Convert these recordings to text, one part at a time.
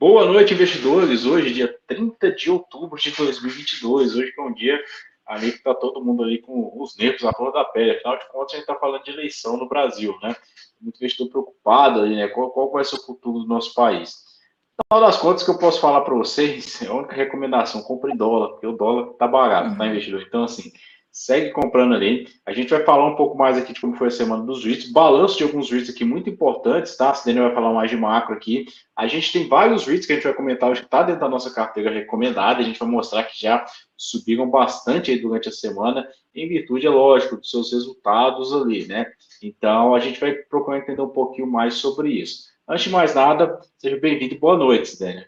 Boa noite, investidores. Hoje, dia 30 de outubro de 2022. Hoje que é um dia ali que está todo mundo ali com os nervos à flor da pele. Afinal de contas, a gente está falando de eleição no Brasil, né? Muito investidor preocupado ali, né? Qual, qual vai ser o futuro do nosso país? No final das contas, que eu posso falar para vocês, é a única recomendação, compre dólar, porque o dólar tá barato, tá, investidor? Então, assim, segue comprando ali. A gente vai falar um pouco mais aqui de como foi a semana dos REITs, balanço de alguns REITs aqui muito importantes, tá? A Daniel vai falar mais de macro aqui. A gente tem vários REITs que a gente vai comentar hoje que está dentro da nossa carteira recomendada. A gente vai mostrar que já subiram bastante durante a semana, em virtude, é lógico, dos seus resultados ali, né? Então, a gente vai procurar entender um pouquinho mais sobre isso. Antes de mais nada, seja bem-vindo e boa noite, Daniel.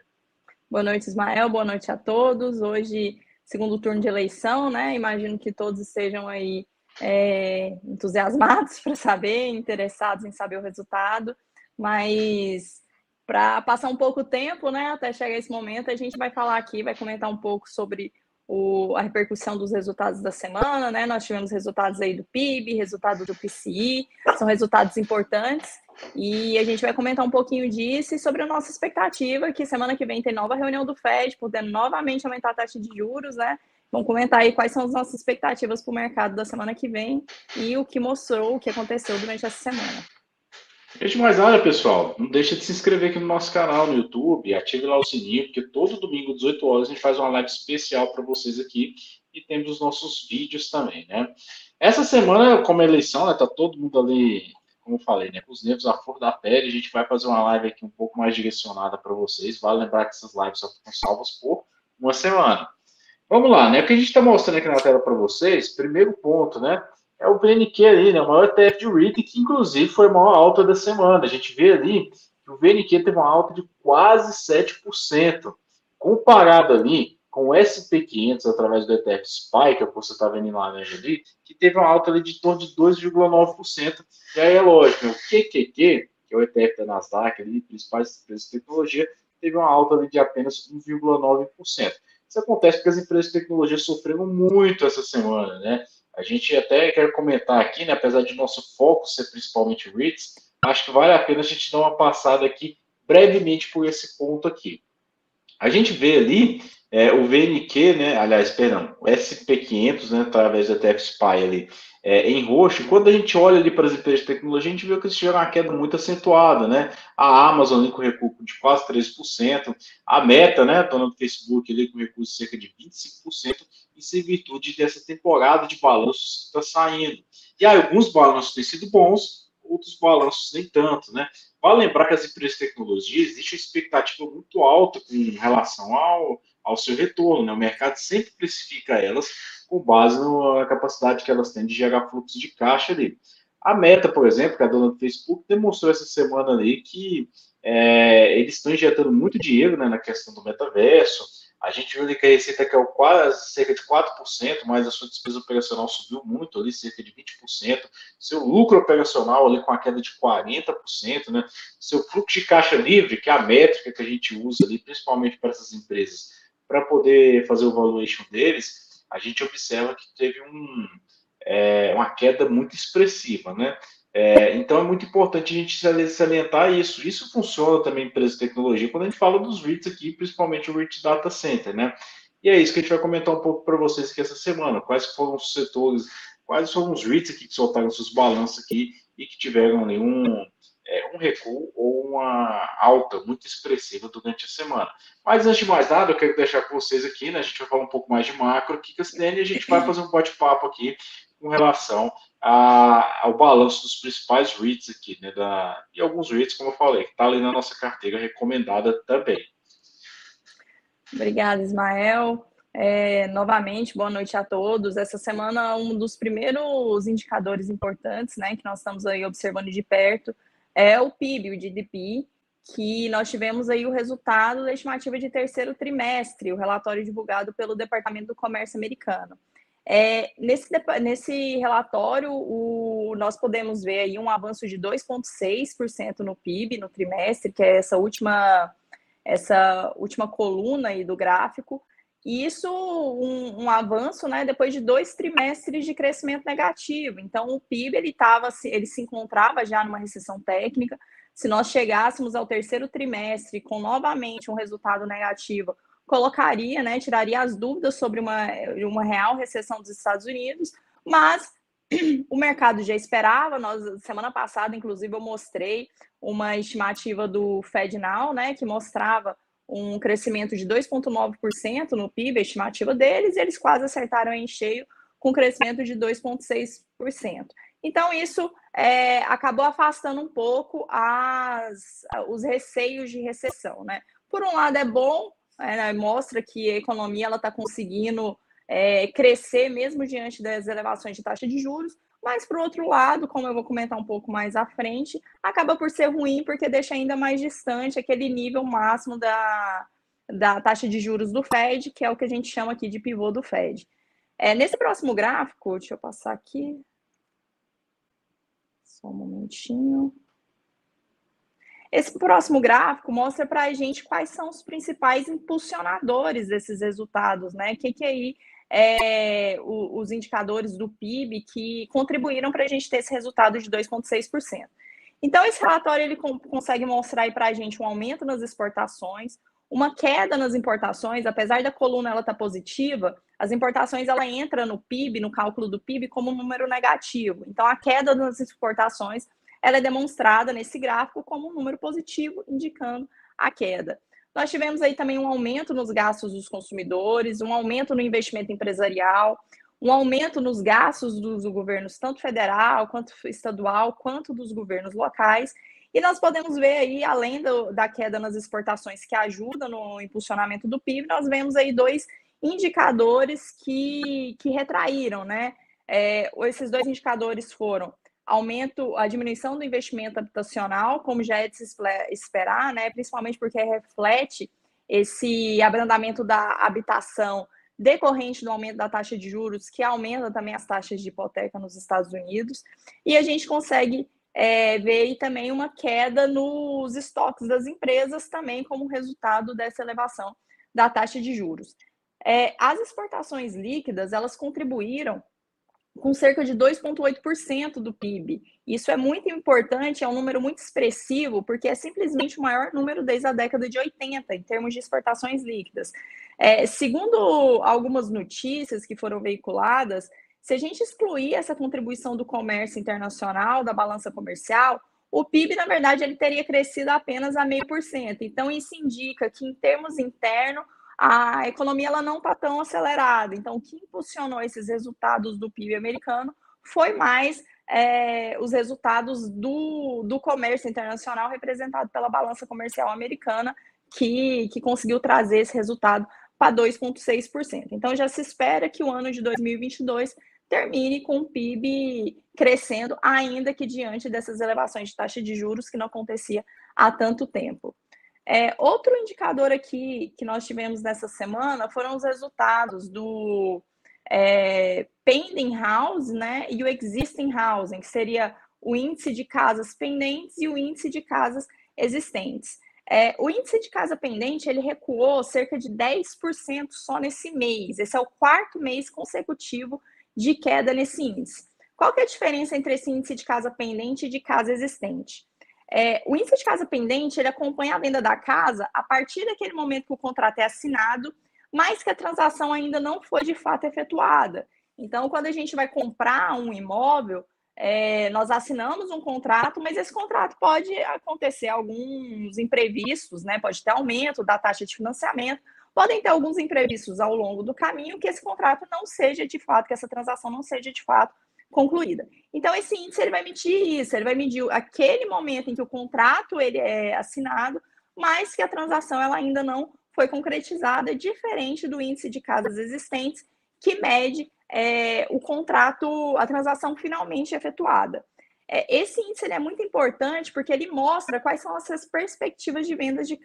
Boa noite, Ismael. Boa noite a todos. Hoje segundo turno de eleição, né? Imagino que todos estejam aí é, entusiasmados para saber, interessados em saber o resultado, mas para passar um pouco tempo, né, até chegar esse momento, a gente vai falar aqui, vai comentar um pouco sobre o, a repercussão dos resultados da semana, né? Nós tivemos resultados aí do PIB, resultado do PCI, são resultados importantes. E a gente vai comentar um pouquinho disso e sobre a nossa expectativa, que semana que vem tem nova reunião do FED, podendo novamente aumentar a taxa de juros, né? Vamos comentar aí quais são as nossas expectativas para o mercado da semana que vem e o que mostrou, o que aconteceu durante essa semana. Antes de mais nada, pessoal, não deixa de se inscrever aqui no nosso canal no YouTube, ative lá o sininho, porque todo domingo, 18 horas, a gente faz uma live especial para vocês aqui e temos os nossos vídeos também, né? Essa semana, como é eleição, né, tá todo mundo ali como eu falei, né, com os nervos à flor da pele, a gente vai fazer uma live aqui um pouco mais direcionada para vocês. Vale lembrar que essas lives só ficam salvas por uma semana. Vamos lá, né? O que a gente está mostrando aqui na tela para vocês, primeiro ponto, né? É o VNQ ali, né? O maior ETF de REIT, que inclusive foi a maior alta da semana. A gente vê ali que o VNQ teve uma alta de quase 7%. Comparado ali com o SP500 através do ETF SPY, que é que você está vendo lá né, ali, que teve uma alta ali de torno de 2,9%. E aí é lógico, né, o QQQ, que é o ETF da Nasdaq, ali, principais empresas de tecnologia, teve uma alta ali de apenas 1,9%. Isso acontece porque as empresas de tecnologia sofreram muito essa semana, né? A gente até quer comentar aqui, né, apesar de nosso foco ser principalmente REITs, acho que vale a pena a gente dar uma passada aqui brevemente por esse ponto aqui. A gente vê ali é, o VNQ, né, aliás, perdão, o SP500, né, através da TFSPy ali, é, em roxo, quando a gente olha ali para as empresas de tecnologia, a gente vê que eles tiveram uma queda muito acentuada, né? A Amazon ali com recuo de quase 13%, a Meta, né, dona do Facebook ali com recuo de cerca de 25%, isso em virtude dessa temporada de balanços que está saindo. E aí, alguns balanços têm sido bons, outros balanços nem tanto, né? Vale lembrar que as empresas de tecnologia existe uma expectativa muito alta com relação ao ao seu retorno. Né? O mercado sempre precifica elas com base na capacidade que elas têm de gerar fluxo de caixa ali. A Meta, por exemplo, que é a dona do Facebook, demonstrou essa semana ali que é, eles estão injetando muito dinheiro né, na questão do metaverso. A gente viu ali que a receita caiu quase cerca de 4%, mas a sua despesa operacional subiu muito ali, cerca de 20%. Seu lucro operacional ali com a queda de 40%, né? Seu fluxo de caixa livre, que é a métrica que a gente usa ali, principalmente para essas empresas, para poder fazer o valuation deles, a gente observa que teve um, é, uma queda muito expressiva, né? É, então é muito importante a gente salientar isso. Isso funciona também em empresas de tecnologia quando a gente fala dos REITs aqui, principalmente o REIT Data Center, né? E é isso que a gente vai comentar um pouco para vocês aqui essa semana. Quais foram os setores, quais foram os REITs aqui que soltaram seus balanços aqui e que tiveram ali um, é, um recuo ou uma alta muito expressiva durante a semana. Mas antes de mais nada, eu quero deixar com vocês aqui, né? A gente vai falar um pouco mais de macro aqui, Cassiane, e a gente vai fazer um bate-papo aqui com relação a, ao balanço dos principais REITs aqui, né? Da, e alguns REITs, como eu falei, que está ali na nossa carteira recomendada também. Obrigada, Ismael. É, novamente, boa noite a todos. Essa semana, um dos primeiros indicadores importantes, né, que nós estamos aí observando de perto, é o PIB, o GDP, que nós tivemos aí o resultado da estimativa de terceiro trimestre, o relatório divulgado pelo Departamento do Comércio americano. É, nesse, nesse relatório, o, nós podemos ver aí um avanço de 2,6% no PIB no trimestre, que é essa última, essa última coluna aí do gráfico, e isso um, um, avanço, né, depois de dois trimestres de crescimento negativo. Então, o PIB ele tava, ele se encontrava já numa recessão técnica, se nós chegássemos ao terceiro trimestre com novamente um resultado negativo, colocaria, né, tiraria as dúvidas sobre uma, uma real recessão dos Estados Unidos, mas o mercado já esperava. Nós semana passada, inclusive, eu mostrei uma estimativa do FedNow, né, que mostrava um crescimento de 2,9% no PIB, a estimativa deles, e eles quase acertaram em cheio com crescimento de 2,6%. Então, isso é, acabou afastando um pouco as, os receios de recessão. Né? Por um lado, é bom, é, né, mostra que a economia está conseguindo é, crescer mesmo diante das elevações de taxa de juros, mas, por outro lado, como eu vou comentar um pouco mais à frente, acaba por ser ruim porque deixa ainda mais distante aquele nível máximo da, da taxa de juros do Fed, que é o que a gente chama aqui de pivô do Fed. É, nesse próximo gráfico, deixa eu passar aqui. Só um momentinho. Esse próximo gráfico mostra para a gente quais são os principais impulsionadores desses resultados, né? O que, que aí é, o, os indicadores do PIB que contribuíram para a gente ter esse resultado de 2,6%. Então, esse relatório ele consegue mostrar para a gente um aumento nas exportações, uma queda nas importações, apesar da coluna ela estar tá positiva, as importações ela entra no PIB, no cálculo do PIB, como um número negativo. Então, a queda nas exportações ela é demonstrada nesse gráfico como um número positivo, indicando a queda. Nós tivemos aí também um aumento nos gastos dos consumidores, um aumento no investimento empresarial, um aumento nos gastos dos governos, tanto federal quanto estadual, quanto dos governos locais. E nós podemos ver aí, além do, da queda nas exportações que ajuda no impulsionamento do PIB, nós vemos aí dois indicadores que, que retraíram, né? É, esses dois indicadores foram aumento, a diminuição do investimento habitacional, como já é de se esperar, né, principalmente porque reflete esse abrandamento da habitação decorrente do aumento da taxa de juros, que aumenta também as taxas de hipoteca nos Estados Unidos, e a gente consegue é, ver também uma queda nos estoques das empresas também como resultado dessa elevação da taxa de juros. É, as exportações líquidas, elas contribuíram com cerca de 2,8% do PIB. Isso é muito importante, é um número muito expressivo, porque é simplesmente o maior número desde a década de 80, em termos de exportações líquidas. É, segundo algumas notícias que foram veiculadas, se a gente excluir essa contribuição do comércio internacional, da balança comercial, o PIB, na verdade, ele teria crescido apenas a meio por cento. Então, isso indica que, em termos internos, a economia ela não está tão acelerada. Então, o que impulsionou esses resultados do PIB americano foi mais é, os resultados do, do comércio internacional representado pela balança comercial americana, que, que conseguiu trazer esse resultado para 2,6%. Então, já se espera que o ano de 2022 termine com o PIB crescendo, ainda que diante dessas elevações de taxa de juros que não acontecia há tanto tempo. É, outro indicador aqui que nós tivemos nessa semana foram os resultados do é, pending house né, e o existing housing, que seria o índice de casas pendentes e o índice de casas existentes. É, o índice de casa pendente ele recuou cerca de 10% só nesse mês. Esse é o quarto mês consecutivo de queda nesse índice. Qual que é a diferença entre esse índice de casa pendente e de casa existente? É, o índice de casa pendente ele acompanha a venda da casa a partir daquele momento que o contrato é assinado, mas que a transação ainda não foi de fato efetuada. Então, quando a gente vai comprar um imóvel, é, nós assinamos um contrato, mas esse contrato pode acontecer alguns imprevistos, né? Pode ter aumento da taxa de financiamento, podem ter alguns imprevistos ao longo do caminho que esse contrato não seja de fato, que essa transação não seja de fato concluída. Então, esse índice ele vai medir isso, ele vai medir aquele momento em que o contrato ele é assinado, mas que a transação ela ainda não foi concretizada, diferente do índice de casas existentes, que mede é, o contrato, a transação finalmente efetuada. É, esse índice é muito importante porque ele mostra quais são as perspectivas de vendas de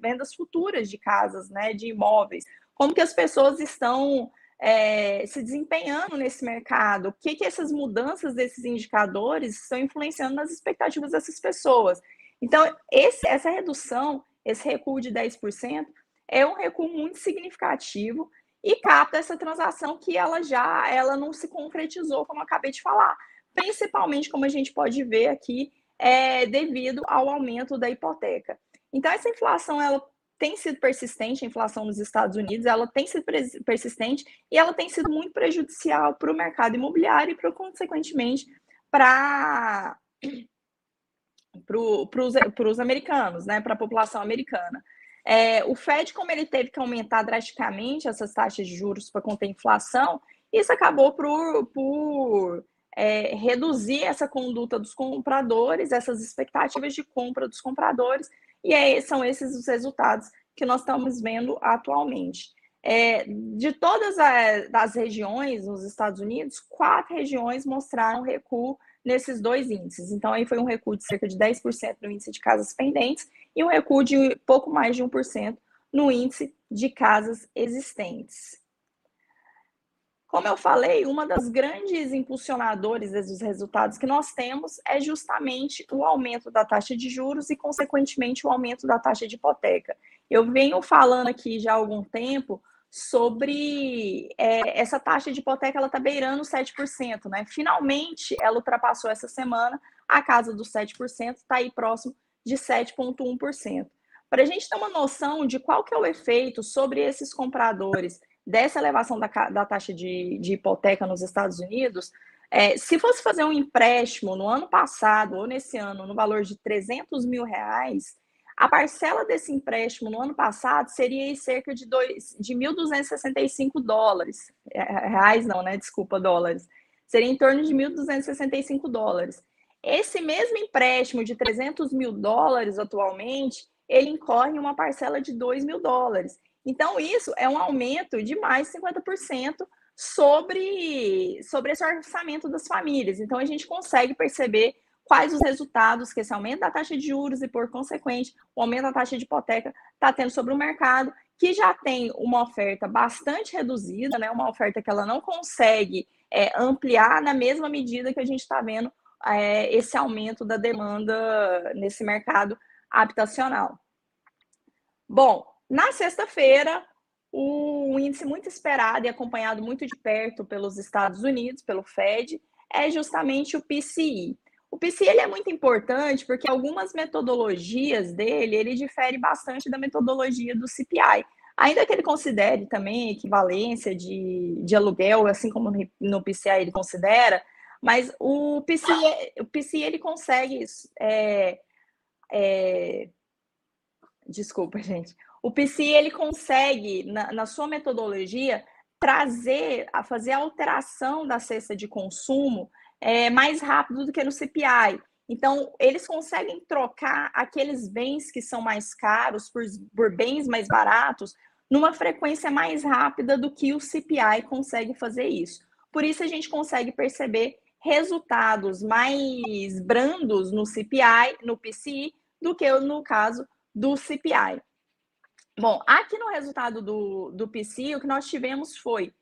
vendas futuras de casas, né, de imóveis, como que as pessoas estão é, se desempenhando nesse mercado? O que, que essas mudanças desses indicadores estão influenciando nas expectativas dessas pessoas? Então, esse, essa redução, esse recuo de 10%, é um recuo muito significativo e capta essa transação que ela já ela não se concretizou, como eu acabei de falar. Principalmente, como a gente pode ver aqui, é, devido ao aumento da hipoteca. Então, essa inflação ela tem sido persistente, a inflação nos Estados Unidos, ela tem sido persistente e ela tem sido muito prejudicial para o mercado imobiliário e, consequentemente, para para os americanos, né, para a população americana. É, o Fed, como ele teve que aumentar drasticamente essas taxas de juros para conter inflação, isso acabou por, por é, reduzir essa conduta dos compradores, essas expectativas de compra dos compradores, e é, são esses os resultados que nós estamos vendo atualmente. É, de todas as regiões nos Estados Unidos, quatro regiões mostraram recuo nesses dois índices. Então, aí foi um recuo de cerca de 10% no índice de casas pendentes e um recuo de pouco mais de 1% no índice de casas existentes. Como eu falei, uma das grandes impulsionadores dos resultados que nós temos é justamente o aumento da taxa de juros e, consequentemente, o aumento da taxa de hipoteca. Eu venho falando aqui já há algum tempo sobre é, essa taxa de hipoteca, ela está beirando 7%, né? Finalmente, ela ultrapassou essa semana a casa dos 7%, está aí próximo de 7,1%. Para a gente ter uma noção de qual que é o efeito sobre esses compradores dessa elevação da, da taxa de, de, hipoteca nos Estados Unidos, é, se fosse fazer um empréstimo no ano passado ou nesse ano no valor de 300 mil reais, a parcela desse empréstimo no ano passado seria cerca de, dois, de 1.265 dólares. É, reais não, né? Desculpa, dólares. Seria em torno de 1.265 dólares. Esse mesmo empréstimo de 300 mil dólares atualmente, ele incorre em uma parcela de 2 mil dólares. Então, isso é um aumento de mais de 50% sobre, sobre esse orçamento das famílias. Então, a gente consegue perceber quais os resultados que esse aumento da taxa de juros e, por consequente, o aumento da taxa de hipoteca está tendo sobre o mercado, que já tem uma oferta bastante reduzida, né? uma oferta que ela não consegue é, ampliar na mesma medida que a gente está vendo é, esse aumento da demanda nesse mercado habitacional. Bom, na sexta-feira, um índice muito esperado e acompanhado muito de perto pelos Estados Unidos, pelo Fed, é justamente o PCI. O PCI ele é muito importante porque algumas metodologias dele, ele difere bastante da metodologia do CPI. Ainda que ele considere também equivalência de, de aluguel, assim como no, PCI ele considera, mas o PCI, o PCI ele consegue. É, é, desculpa, gente. O PCI ele consegue, na, na sua metodologia, trazer, a fazer a alteração da cesta de consumo é, mais rápido do que no CPI. Então, eles conseguem trocar aqueles bens que são mais caros por, por bens mais baratos numa frequência mais rápida do que o CPI consegue fazer isso. Por isso, a gente consegue perceber resultados mais brandos no CPI, no PCI, do que no caso do CPI. Bom, aqui no resultado do, do PCI, o que nós tivemos foi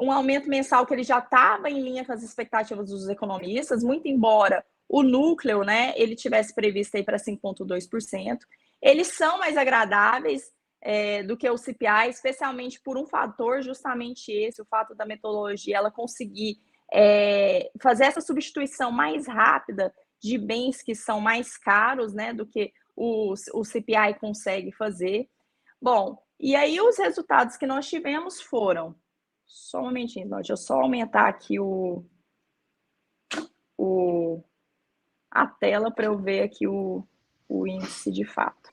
um aumento mensal que ele já estava em linha com as expectativas dos economistas, muito embora o núcleo, né, ele tivesse previsto aí para 5,2%. Eles são mais agradáveis é, do que o CPI, especialmente por um fator, justamente esse, o fato da metodologia ela conseguir é, fazer essa substituição mais rápida de bens que são mais caros, né, do que o, o CPI consegue fazer. Bom, e aí os resultados que nós tivemos foram só um momentinho, deixa eu só aumentar aqui o, o, a tela para eu ver aqui o, o índice de fato.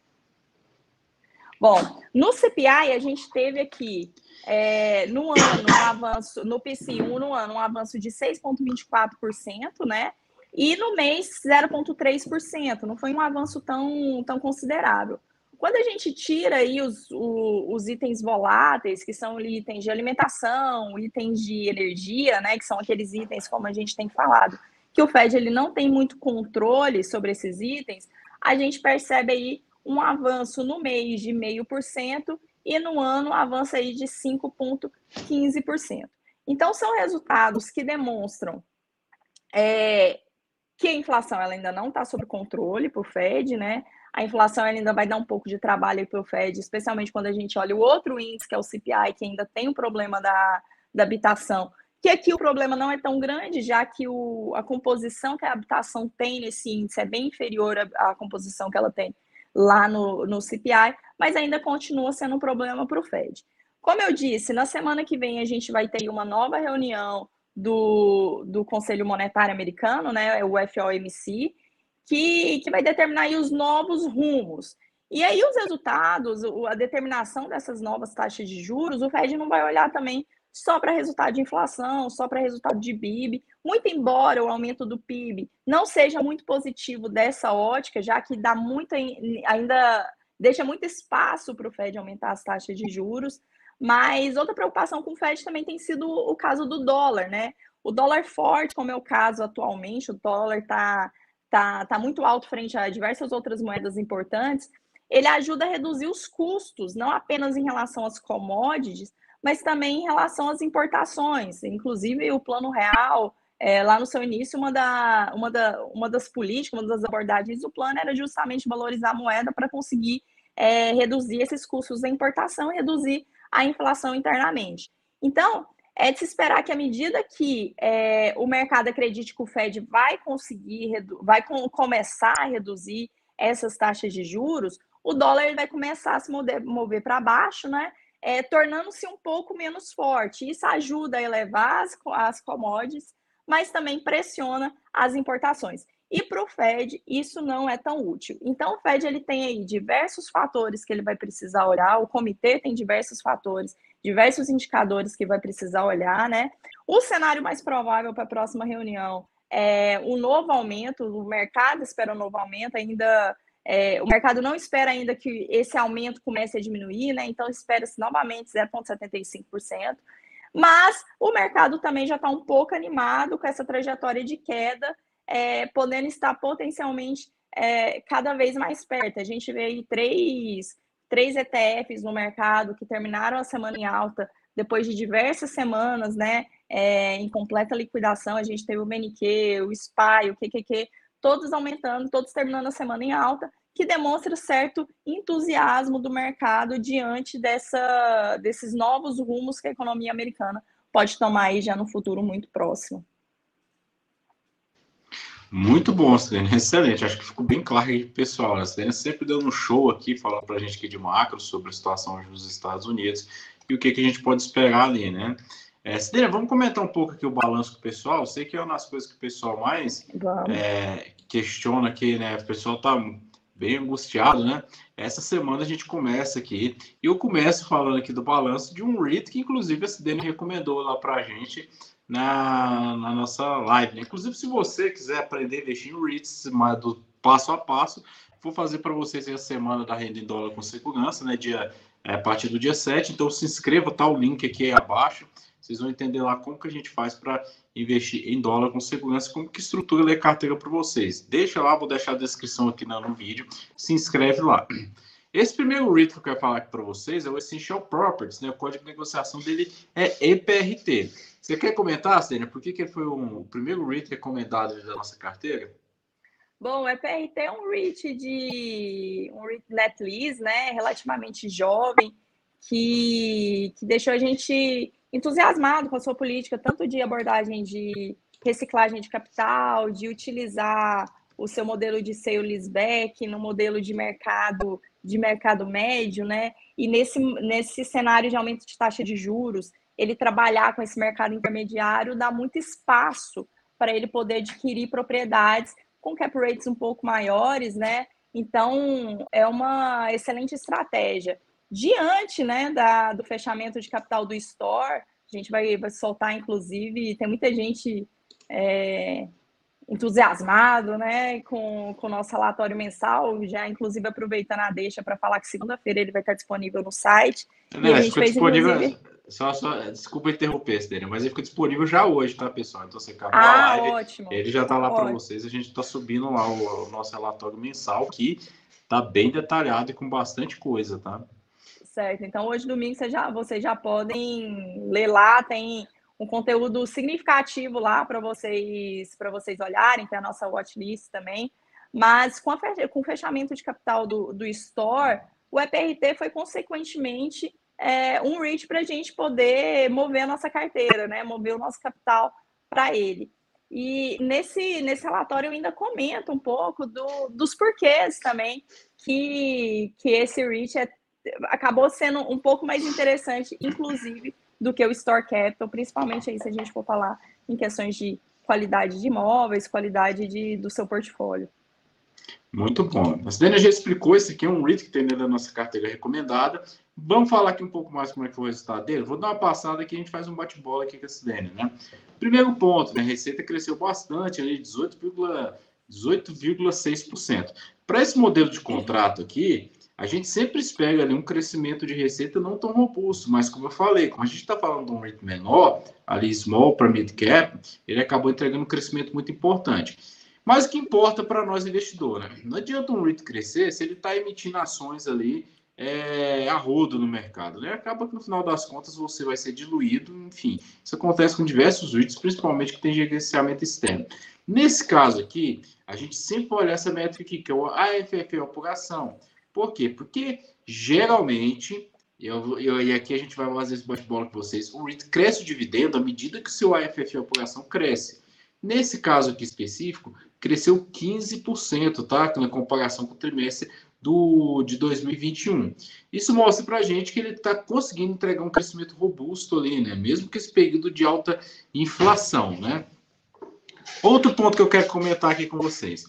Bom, no CPI a gente teve aqui é, no ano um avanço, no PCI1 no ano um avanço de 6,24%, né? E no mês 0,3%. Não foi um avanço tão, tão considerável. Quando a gente tira aí os, os, itens voláteis, que são itens de alimentação, itens de energia, né, que são aqueles itens, como a gente tem falado, que o Fed ele não tem muito controle sobre esses itens, a gente percebe aí um avanço no mês de 0,5% e no ano avança aí de 5,15%. Então, são resultados que demonstram é, que a inflação ela ainda não está sob controle para o Fed, né? A inflação ainda vai dar um pouco de trabalho para o Fed, especialmente quando a gente olha o outro índice, que é o CPI, que ainda tem o um problema da, da habitação, que aqui o problema não é tão grande, já que o, a composição que a habitação tem nesse índice é bem inferior à, à composição que ela tem lá no, no CPI, mas ainda continua sendo um problema para o Fed. Como eu disse, na semana que vem a gente vai ter uma nova reunião do, do Conselho Monetário Americano, né, o FOMC, que, que vai determinar os novos rumos. E aí os resultados, a determinação dessas novas taxas de juros, o Fed não vai olhar também só para resultado de inflação, só para resultado de PIB, muito embora o aumento do PIB não seja muito positivo dessa ótica, já que dá muito ainda deixa muito espaço para o Fed aumentar as taxas de juros. Mas outra preocupação com o Fed também tem sido o caso do dólar, né? O dólar forte, como é o caso atualmente, o dólar está tá, tá muito alto frente a diversas outras moedas importantes, ele ajuda a reduzir os custos, não apenas em relação às commodities, mas também em relação às importações. Inclusive, o Plano Real, é, lá no seu início, uma, da, uma, da, uma das políticas, uma das abordagens do plano era justamente valorizar a moeda para conseguir é, reduzir esses custos da importação e reduzir a inflação internamente. Então, é de se esperar que, à medida que é, o mercado acredite que o Fed vai conseguir, vai com, começar a reduzir essas taxas de juros, o dólar vai começar a se mover, mover para baixo, né? é, tornando-se um pouco menos forte. Isso ajuda a elevar as, as commodities, mas também pressiona as importações. E para o Fed, isso não é tão útil. Então, o Fed ele tem aí diversos fatores que ele vai precisar olhar, o comitê tem diversos fatores, diversos indicadores que vai precisar olhar, né? O cenário mais provável para a próxima reunião é o novo aumento, o mercado espera um novo aumento, ainda é, o mercado não espera ainda que esse aumento comece a diminuir, né? Então espera-se novamente 0,75%. Mas o mercado também já está um pouco animado com essa trajetória de queda, é, podendo estar potencialmente é, cada vez mais perto. A gente vê aí três, três ETFs no mercado que terminaram a semana em alta depois de diversas semanas, né? É, em completa liquidação, a gente teve o MNQ, o SPY, o QQQ, todos aumentando, todos terminando a semana em alta, que demonstra certo entusiasmo do mercado diante dessa, desses novos rumos que a economia americana pode tomar aí já no futuro muito próximo. Muito bom, Selene. Excelente. Acho que ficou bem claro aí, pessoal. A Selene sempre dando um show aqui, falando para a gente aqui de macro sobre a situação nos Estados Unidos e o que, que a gente pode esperar ali, né? É, vamos comentar um pouco aqui o balanço com o pessoal. Sei que é uma das coisas que o pessoal mais é, questiona aqui, né? O pessoal está bem angustiado, né? Essa semana a gente começa aqui. E eu começo falando aqui do balanço de um REIT que, inclusive, a Cidênia recomendou lá para a gente na, na nossa live. Né? Inclusive, se você quiser aprender a investir em REITs do passo a passo, vou fazer para vocês a semana da renda em dólar com segurança, né? Dia, é, a partir do dia 7. Então, se inscreva, tá o link aqui abaixo. Vocês vão entender lá como que a gente faz para investir em dólar com segurança, como que estrutura a carteira para vocês. Deixa lá, vou deixar a descrição aqui no vídeo. Se inscreve lá. Esse primeiro REIT que eu quero falar aqui para vocês é o Essential Properties, né? O código de negociação dele é EPRT. Você quer comentar, Sênia, por que, que ele foi um, o primeiro REIT recomendado da nossa carteira? Bom, o EPRT é um REIT de um REIT net lease, né? Relativamente jovem, que, que deixou a gente entusiasmado com a sua política, tanto de abordagem de reciclagem de capital, de utilizar o seu modelo de sale leaseback no modelo de mercado de mercado médio, né? E nesse, nesse cenário de aumento de taxa de juros, ele trabalhar com esse mercado intermediário dá muito espaço para ele poder adquirir propriedades com cap rates um pouco maiores, né? Então, é uma excelente estratégia diante né, da, do fechamento de capital do Store, a gente vai, vai soltar, inclusive, tem muita gente é, entusiasmado né, com, com o nosso relatório mensal, já inclusive aproveitando a deixa para falar que segunda-feira ele vai estar disponível no site. Não, e a gente fez, disponível... inclusive... Só, só, desculpa interromper, Cidênia, mas ele fica disponível já hoje, tá, pessoal? Então você acabou ah, a live, ótimo. ele já está lá para vocês. A gente está subindo lá o, o, nosso relatório mensal, que está bem detalhado e com bastante coisa, tá? Certo. Então, hoje, domingo, vocês já, vocês já podem ler lá, tem um conteúdo significativo lá para vocês para vocês olharem, tem a nossa watchlist também. Mas com, a, com o fechamento de capital do, do Store, o EPRT foi consequentemente é, um REIT para a gente poder mover a nossa carteira, né? Mover o nosso capital para ele. E nesse, nesse relatório eu ainda comento um pouco do, dos porquês também que, que esse REIT é, acabou sendo um pouco mais interessante, inclusive, do que o Store Capital, principalmente aí se a gente for falar em questões de qualidade de imóveis, qualidade de, do seu portfólio. Muito bom. A Cidênia já explicou, esse aqui é um REIT que tem dentro da nossa carteira recomendada. Vamos falar aqui um pouco mais como é que foi o resultado dele? Vou dar uma passada aqui, a gente faz um bate-bola aqui com a Cidênia, né? Primeiro ponto, né? A receita cresceu bastante, ali 18,6%. 18, Para esse modelo de contrato aqui, a gente sempre espera ali um crescimento de receita não tão robusto, mas como eu falei, como a gente está falando de um rate menor, ali small para mid cap, ele acabou entregando um crescimento muito importante. Mas o que importa para nós investidores, né? Não adianta um REIT crescer se ele está emitindo ações ali é, no mercado. Né? Acaba que no final das contas você vai ser diluído, enfim. Isso acontece com diversos REITs, principalmente que tem gerenciamento externo. Nesse caso aqui, a gente sempre olha essa métrica aqui, que é o AFF, apuração. Por quê? Porque geralmente, eu, eu, e aqui a gente vai fazer esse bate-bola com vocês, o REIT cresce o dividendo à medida que o seu AFF, apuração, cresce. Nesse caso aqui específico, cresceu 15%, tá? Na comparação com o trimestre do, de 2021. Isso mostra para a gente que ele está conseguindo entregar um crescimento robusto ali, né? Mesmo que esse período de alta inflação, né? Outro ponto que eu quero comentar aqui com vocês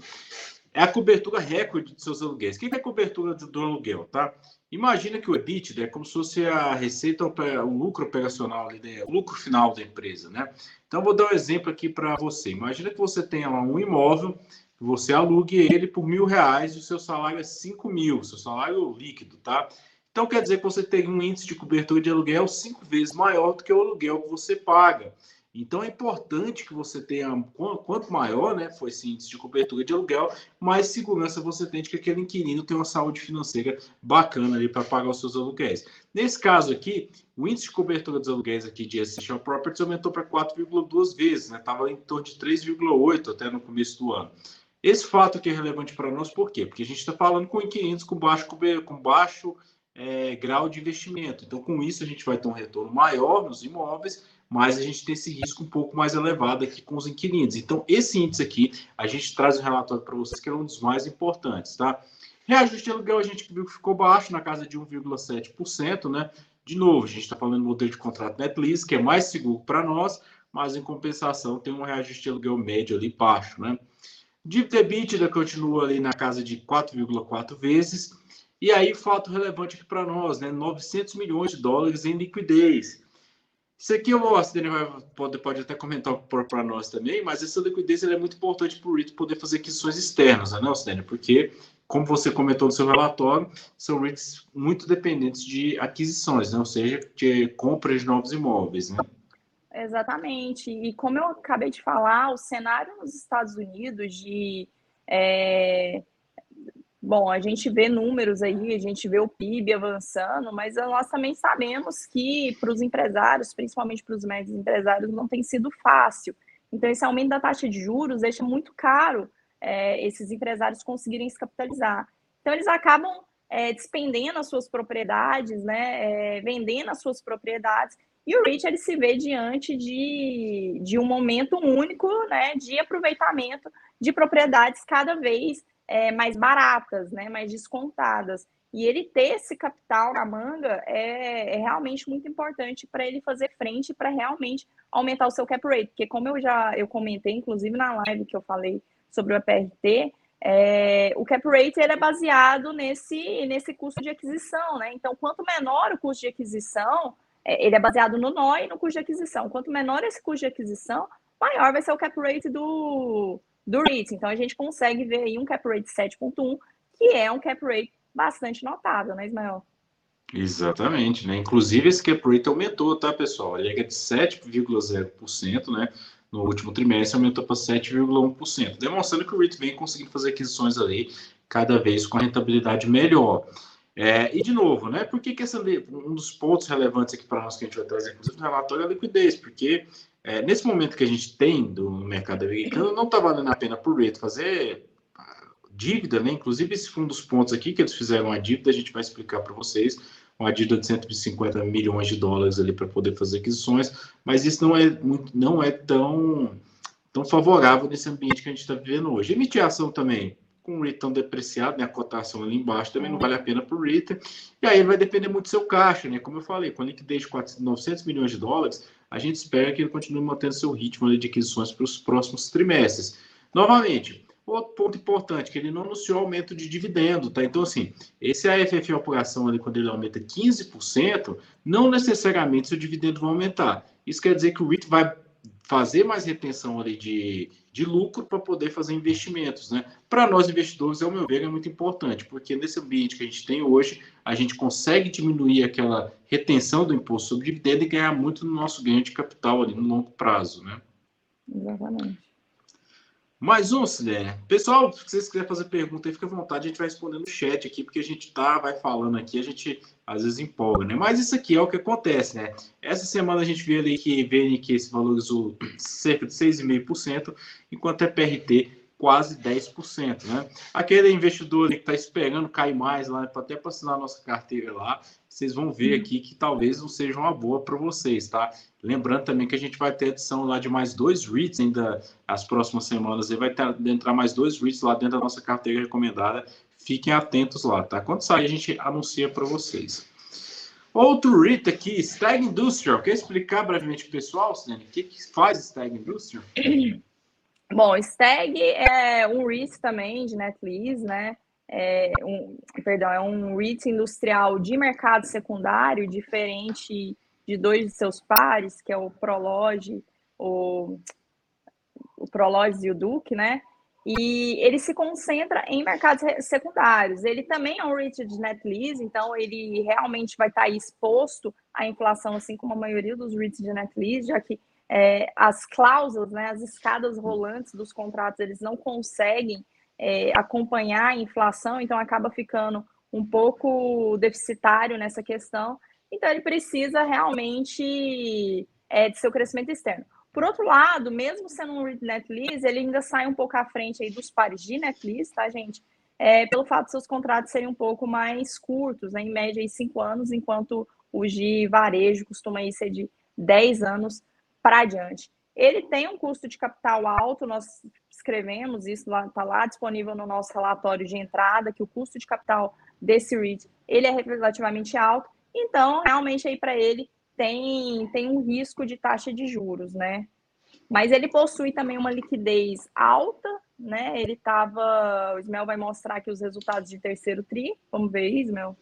é a cobertura recorde de seus aluguéis. O que é cobertura do aluguel, tá? Imagina que o EBITDA é como se fosse a receita, o lucro operacional, o lucro final da empresa, né? Então, vou dar um exemplo aqui para você. Imagina que você tenha lá um imóvel, você alugue ele por mil reais e o seu salário é cinco mil, seu salário líquido, tá? Então, quer dizer que você tem um índice de cobertura de aluguel cinco vezes maior do que o aluguel que você paga. Então é importante que você tenha, quanto maior né, for esse índice de cobertura de aluguel, mais segurança você tem de que aquele inquilino tem uma saúde financeira bacana ali para pagar os seus aluguéis. Nesse caso aqui, o índice de cobertura dos aluguéis aqui de Essential Properties aumentou para 4,2 vezes, né? Estava em torno de 3,8 até no começo do ano. Esse fato aqui é relevante para nós, por quê? Porque a gente está falando com inquilinos com baixo, com baixo é, grau de investimento. Então, com isso, a gente vai ter um retorno maior nos imóveis, mas a gente tem esse risco um pouco mais elevado aqui com os inquilinos. Então, esse índice aqui, a gente traz um relatório para vocês que é um dos mais importantes, tá? Reajuste de aluguel, a gente viu que ficou baixo, na casa de 1,7%, né? De novo, a gente está falando do modelo de contrato net lease, que é mais seguro para nós, mas em compensação tem um reajuste de aluguel médio ali baixo, né? Dívida EBITDA continua ali na casa de 4,4 vezes. E aí, fato relevante aqui para nós, né? 900 milhões de dólares em liquidez. Isso aqui o Acidane vai, pode, pode até comentar para nós também, mas essa liquidez é muito importante para o REIT poder fazer aquisições externas, né, Acidane? Porque, como você comentou no seu relatório, são REITs muito dependentes de aquisições, né? ou seja, de compra de novos imóveis. Né? Exatamente. E como eu acabei de falar, o cenário nos Estados Unidos de é, Bom, a gente vê números aí, a gente vê o PIB avançando, mas nós também sabemos que para os empresários, principalmente para os médios empresários, não tem sido fácil. Então, esse aumento da taxa de juros deixa muito caro é, esses empresários conseguirem se capitalizar. Então, eles acabam é, despendendo as suas propriedades, né, é, vendendo as suas propriedades, e o REIT ele se vê diante de, de um momento único né, de aproveitamento de propriedades cada vez é, mais baratas, né, mais descontadas. E ele ter esse capital na manga é, é realmente muito importante para ele fazer frente para realmente aumentar o seu cap rate. Porque como eu já eu comentei, inclusive na live que eu falei sobre o EPRT, é, o cap rate ele é baseado nesse, nesse custo de aquisição, né? Então, quanto menor o custo de aquisição, ele é baseado no NOI e no custo de aquisição. Quanto menor esse custo de aquisição, maior vai ser o cap rate do, do REIT. Então, a gente consegue ver aí um cap rate 7.1, que é um cap rate bastante notável, né, Ismael? Exatamente, né? Inclusive, esse cap rate aumentou, tá, pessoal? Ele é de 7,0%, né? No último trimestre aumentou para 7,1%, demonstrando que o REIT vem conseguindo fazer aquisições ali cada vez com a rentabilidade melhor. É, e de novo, né? Por que, que essa, um dos pontos relevantes aqui para nós que a gente vai trazer, inclusive, no relatório é a liquidez, porque é, nesse momento que a gente tem do mercado americano, não está valendo a pena por rate fazer dívida, né? Inclusive, esse foi um dos pontos aqui que eles fizeram a dívida, a gente vai explicar para vocês. uma dívida de 150 milhões de dólares ali para poder fazer aquisições, mas isso não é, muito, não é tão, tão favorável nesse ambiente que a gente está vivendo hoje. Emitir ação também, com o REIT tão depreciado, né, a cotação ali embaixo também não vale a pena para o REIT, e aí vai depender muito do seu caixa, né, como eu falei, com a liquidez de 400, 900 milhões de dólares, a gente espera que ele continue mantendo seu ritmo de aquisições para os próximos trimestres. Novamente, outro ponto importante, que ele não anunciou aumento de dividendo, tá? Então, assim, esse AFF operação ali, quando ele aumenta 15%, não necessariamente seu dividendo vai aumentar. Isso quer dizer que o REIT vai fazer mais retenção ali de, de lucro para poder fazer investimentos, né? Para nós investidores, ao meu ver, é muito importante, porque nesse ambiente que a gente tem hoje, a gente consegue diminuir aquela retenção do imposto sobre dividendo e ganhar muito no nosso ganho de capital ali no longo prazo, né? Exatamente. Mais um, Silene. Pessoal, se vocês quiserem fazer pergunta aí, fica à vontade, a gente vai respondendo no chat aqui, porque a gente tá, vai falando aqui, a gente às vezes empolga, né? Mas isso aqui é o que acontece, né? Essa semana a gente vê ali que VNQ se valorizou cerca de 6,5%, enquanto é PRT quase 10%, né? Aquele investidor que está esperando cair mais lá, até para assinar nossa carteira lá, vocês vão ver aqui que talvez não seja uma boa para vocês, tá? Lembrando também que a gente vai ter edição lá de mais dois REITs ainda as próximas semanas, e vai ter, entrar mais dois REITs lá dentro da nossa carteira recomendada. Fiquem atentos lá, tá? Quando sair, a gente anuncia para vocês. Outro REIT aqui, Stag Industrial. Quer explicar brevemente para o pessoal, Silene, o que, que faz Stag Industrial? Bom, Stag é um REIT também de Netlease, né? É um, perdão, é um REIT industrial de mercado secundário, diferente de dois de seus pares, que é o Prologe, o, o e o Duque, né? E ele se concentra em mercados secundários. Ele também é um REIT de net lease, então ele realmente vai estar exposto à inflação, assim como a maioria dos REITs de net lease, já que é, as cláusulas, né, as escadas rolantes dos contratos, eles não conseguem é, acompanhar a inflação, então acaba ficando um pouco deficitário nessa questão. Então ele precisa realmente é, de seu crescimento externo. Por outro lado, mesmo sendo um net lease, ele ainda sai um pouco à frente aí dos pares de net lease, tá, gente? É, pelo fato de seus contratos serem um pouco mais curtos, né, em média, aí, cinco anos, enquanto o de varejo costuma aí ser de 10 anos para adiante. Ele tem um custo de capital alto, nós escrevemos isso lá, está lá disponível no nosso relatório de entrada, que o custo de capital desse REIT ele é relativamente alto, então realmente aí para ele tem, tem um risco de taxa de juros, né? Mas ele possui também uma liquidez alta, né? Ele estava. O Ismael vai mostrar aqui os resultados de terceiro TRI. Vamos ver, Ismael.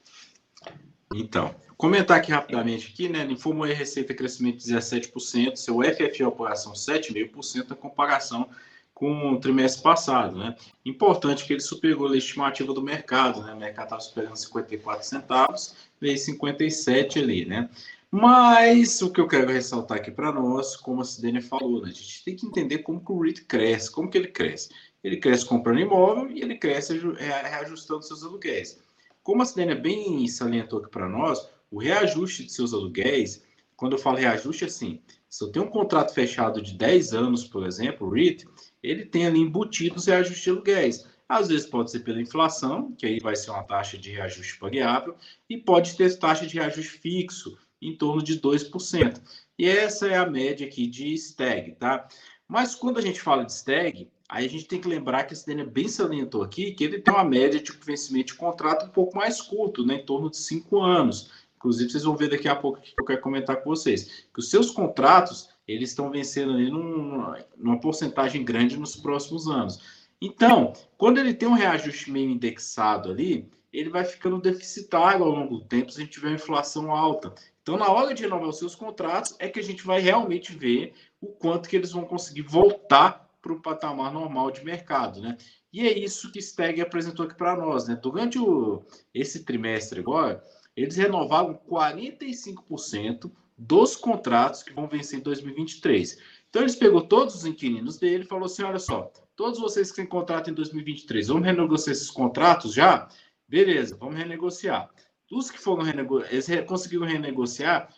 Então, comentar aqui rapidamente aqui, né? Informou a receita crescimento de 17%, seu FFO operação 7,5% em comparação com o trimestre passado, né? Importante que ele superou a estimativa do mercado, né? O mercado estava superando 54 centavos, veio 57 ali, né? Mas o que eu quero ressaltar aqui para nós, como a Sidênia falou, né? a gente tem que entender como que o REIT cresce, como que ele cresce. Ele cresce comprando imóvel e ele cresce reajustando seus aluguéis. Como a Sidênia bem salientou aqui para nós, o reajuste de seus aluguéis, quando eu falo reajuste, assim, se eu tenho um contrato fechado de 10 anos, por exemplo, o REIT, ele tem ali embutidos reajustes de aluguéis. Às vezes pode ser pela inflação, que aí vai ser uma taxa de reajuste variável, e pode ter taxa de reajuste fixo, em torno de 2%. E essa é a média aqui de STAG, tá? Mas quando a gente fala de STAG, Aí a gente tem que lembrar que esse Daniel bem salientou aqui que ele tem uma média de vencimento de contrato um pouco mais curto, né, em torno de cinco anos. Inclusive, vocês vão ver daqui a pouco que eu quero comentar com vocês. Que os seus contratos, eles estão vencendo ali num, numa porcentagem grande nos próximos anos. Então, quando ele tem um reajuste meio indexado ali, ele vai ficando deficitário ao longo do tempo se a gente tiver uma inflação alta. Então, na hora de renovar os seus contratos, é que a gente vai realmente ver o quanto que eles vão conseguir voltar para o patamar normal de mercado, né? E é isso que Steg apresentou aqui para nós, né? Durante o, esse trimestre agora, eles renovaram 45% dos contratos que vão vencer em 2023. Então, eles pegou todos os inquilinos dele e falou assim: olha só, todos vocês que têm contrato em 2023, vamos renegociar esses contratos já? Beleza, vamos renegociar. Os que foram renegociar, eles conseguiram renegociar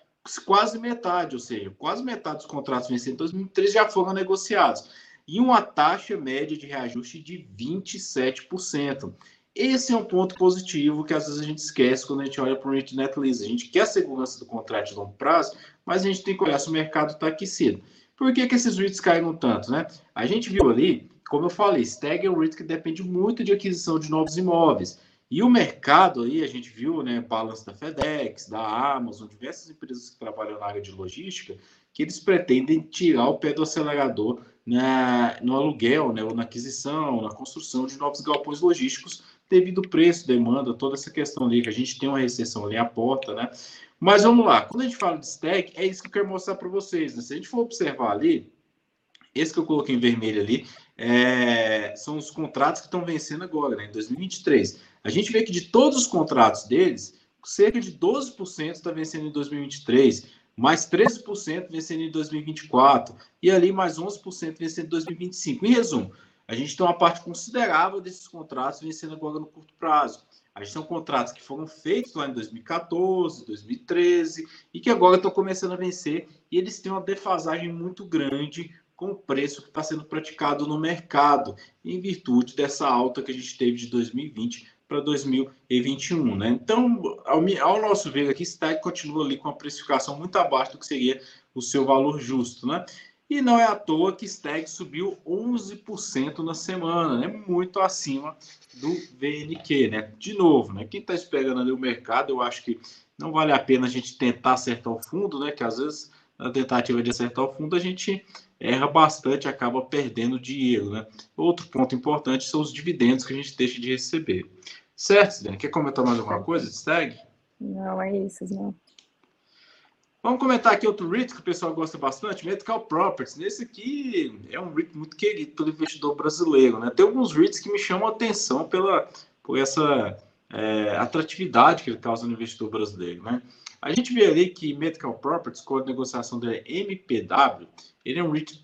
quase metade, ou seja, quase metade dos contratos vencidos em 2023 já foram negociados e uma taxa média de reajuste de 27%. Esse é um ponto positivo que às vezes a gente esquece quando a gente olha para o rate net lease. A gente quer a segurança do contrato de longo prazo, mas a gente tem que olhar se o mercado está aquecido. Por que, que esses REITs caíram tanto, né? A gente viu ali, como eu falei, Stag é um REIT que depende muito de aquisição de novos imóveis. E o mercado aí, a gente viu, né, balanço da FedEx, da Amazon, diversas empresas que trabalham na área de logística, que eles pretendem tirar o pé do acelerador na, no aluguel, né, ou na aquisição, na construção de novos galpões logísticos, devido ao preço, demanda, toda essa questão ali, que a gente tem uma recessão ali à porta, né? Mas vamos lá, quando a gente fala de stack, é isso que eu quero mostrar para vocês. Né? Se a gente for observar ali, esse que eu coloquei em vermelho ali, é, são os contratos que estão vencendo agora, né, em 2023. A gente vê que de todos os contratos deles, cerca de 12% está vencendo em 2023, mais 13% vencendo em 2024 e ali mais 11% vencendo em 2025. Em resumo, a gente tem uma parte considerável desses contratos vencendo agora no curto prazo. A gente tem contratos que foram feitos lá em 2014, 2013 e que agora estão começando a vencer e eles têm uma defasagem muito grande com o preço que está sendo praticado no mercado, em virtude dessa alta que a gente teve de 2020 para 2021. Né? Então, ao, ao, nosso ver aqui, Stag continua ali com a precificação muito abaixo do que seria o seu valor justo. Né? E não é à toa que Stag subiu 11% na semana, né? muito acima do VNQ. Né? De novo, né? quem está esperando ali o mercado, eu acho que não vale a pena a gente tentar acertar o fundo, né? que às vezes na tentativa de acertar o fundo a gente erra bastante, acaba perdendo dinheiro. Né? Outro ponto importante são os dividendos que a gente deixa de receber. Certo, Sidney? Quer comentar mais alguma coisa? Segue? Não, é isso, não. Vamos comentar aqui outro REIT que o pessoal gosta bastante, Medical Properties. Nesse aqui é um REIT muito querido pelo investidor brasileiro. Né? Tem alguns REITs que me chamam a atenção pela, por essa é, atratividade que ele causa no investidor brasileiro. Né? A gente vê ali que Medical Properties, com a negociação da MPW, ele é um REIT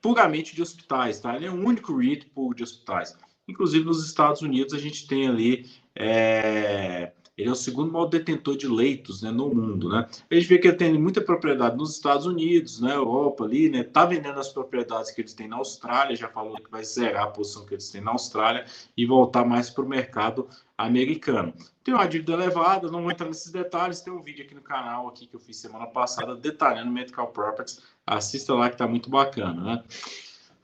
puramente de hospitais. Tá? Ele é o único REIT puro de hospitais. Inclusive nos Estados Unidos a gente tem ali é, ele é o segundo maior detentor de leitos né, no mundo. Né? A gente vê que ele tem muita propriedade nos Estados Unidos, na né, Europa ali, né? Está vendendo as propriedades que eles têm na Austrália, já falou que vai zerar a posição que eles têm na Austrália e voltar mais para o mercado americano. Tem uma dívida elevada, não vou entrar nesses detalhes, tem um vídeo aqui no canal aqui que eu fiz semana passada detalhando Medical Properties. Assista lá que está muito bacana, né?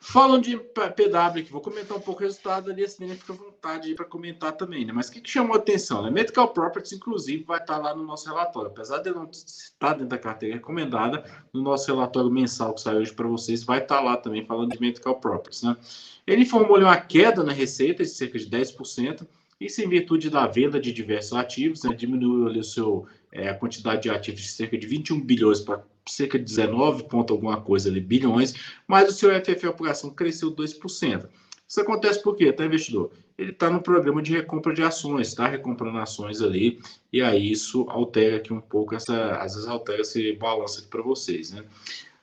Falando de PW aqui, vou comentar um pouco o resultado ali, assim, fica à vontade para comentar também, né? Mas o que, que, chamou a atenção? Né? Medical Properties, inclusive, vai estar tá lá no nosso relatório. Apesar de não estar dentro da carteira recomendada, no nosso relatório mensal que sai hoje para vocês, vai estar tá lá também falando de Medical Properties, né? Ele informou uma queda na receita de cerca de 10%, isso em virtude da venda de diversos ativos, né? diminuiu ali o seu, é, a quantidade de ativos de cerca de 21 bilhões para cerca de 19 ponto alguma coisa ali, bilhões, mas o seu FFO por ação cresceu 2%. Isso acontece por quê, tá, investidor? Ele está no programa de recompra de ações, está recomprando ações ali, e aí isso altera aqui um pouco, essa, às vezes altera esse balanço aqui para vocês, né?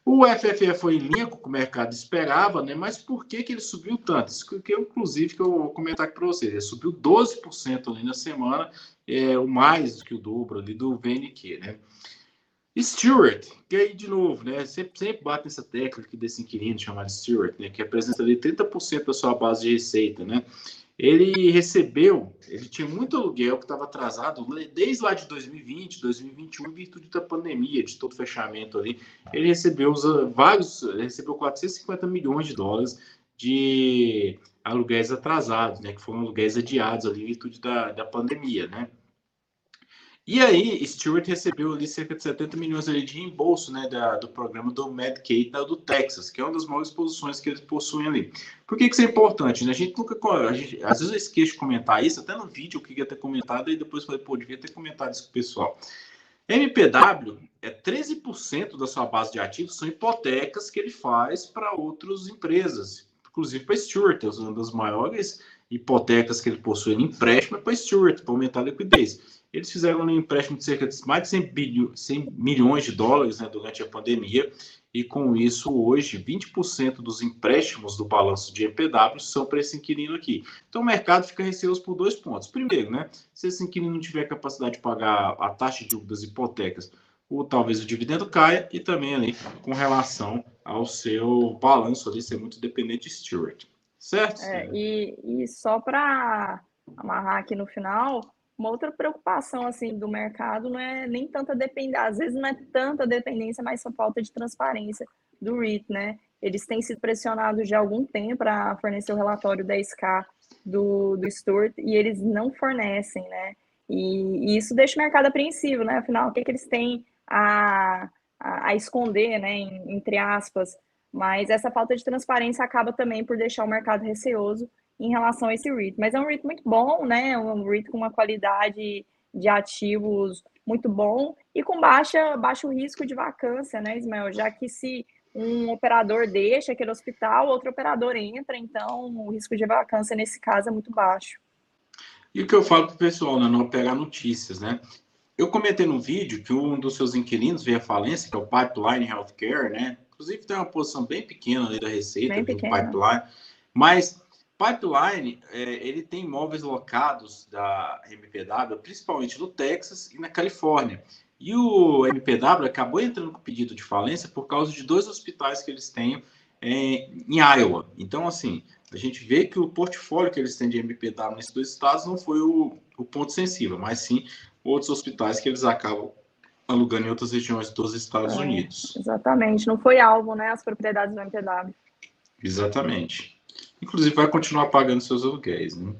O FFE foi em linha com o que o mercado esperava, né? mas por que, que ele subiu tanto? Isso que eu, inclusive, que eu vou comentar aqui para vocês. Ele subiu 12% ali na semana, é o mais do que o dobro ali do VNQ, né? Stewart, que aí de novo, né? Sempre, sempre bate nessa técnica desse inquilino chamado Stewart, né? Que representa ali 30% da sua base de receita, né? Ele recebeu, ele tinha muito aluguel que estava atrasado desde lá de 2020, 2021, em virtude da pandemia, de todo fechamento ali. Ele recebeu os, vários, ele recebeu 450 milhões de dólares de aluguéis atrasados, né? Que foram aluguéis adiados ali em virtude da, da pandemia, né? E aí, Stewart recebeu ali cerca de 70 milhões ali de reembolso né, da, do programa do Medicaid da, do Texas, que é uma das maiores posições que eles possuem ali. Por que, que isso é importante? Né? A gente nunca. A gente, às vezes eu esqueço de comentar isso, até no vídeo eu queria ter comentado, e depois falei, pô, devia ter comentado isso com o pessoal. MPW é 13% da sua base de ativos são hipotecas que ele faz para outras empresas, inclusive para Stewart, é uma das maiores hipotecas que ele possui em empréstimo é para Stewart, para aumentar a liquidez. Eles fizeram um empréstimo de cerca de mais de 100, bilho, 100 milhões de dólares né, durante a pandemia, e com isso, hoje, 20% dos empréstimos do balanço de EPW são para esse inquilino aqui. Então, o mercado fica receoso por dois pontos. Primeiro, né, se esse inquilino não tiver capacidade de pagar a taxa de das hipotecas, ou talvez o dividendo caia, e também ali com relação ao seu balanço ali ser muito dependente de Stewart. Certo? É, e, e só para amarrar aqui no final, uma outra preocupação assim do mercado não é nem tanta dependência, às vezes não é tanta dependência, mas só falta de transparência do REIT, né? Eles têm sido pressionados já há algum tempo para fornecer o relatório 10K do, do Stuart e eles não fornecem, né? E, e, isso deixa o mercado apreensivo, né? Afinal, o que, é que eles têm a, a, a esconder, né? Entre aspas. Mas essa falta de transparência acaba também por deixar o mercado receoso em relação a esse REIT. Mas é um REIT muito bom, né? Um REIT com uma qualidade de ativos muito bom e com baixa, baixo risco de vacância, né, Ismael? Já que se um operador deixa aquele hospital, outro operador entra, então o risco de vacância nesse caso é muito baixo. E o que eu falo para o pessoal, né, não pegar notícias, né? Eu comentei no vídeo que um dos seus inquilinos veio à falência, que é o Pipeline Healthcare, né? Inclusive tem uma posição bem pequena ali da receita do Pipeline, mas Pipeline, é, ele tem imóveis locados da MPW, principalmente no Texas e na Califórnia. E o MPW acabou entrando com pedido de falência por causa de dois hospitais que eles têm é, em Iowa. Então, assim, a gente vê que o portfólio que eles têm de MPW nesses dois estados não foi o, o ponto sensível, mas sim outros hospitais que eles acabam alugando em outras regiões dos Estados é, Unidos. Exatamente, não foi alvo, né, as propriedades do MPW. Exatamente. Inclusive vai continuar pagando seus aluguéis. Né?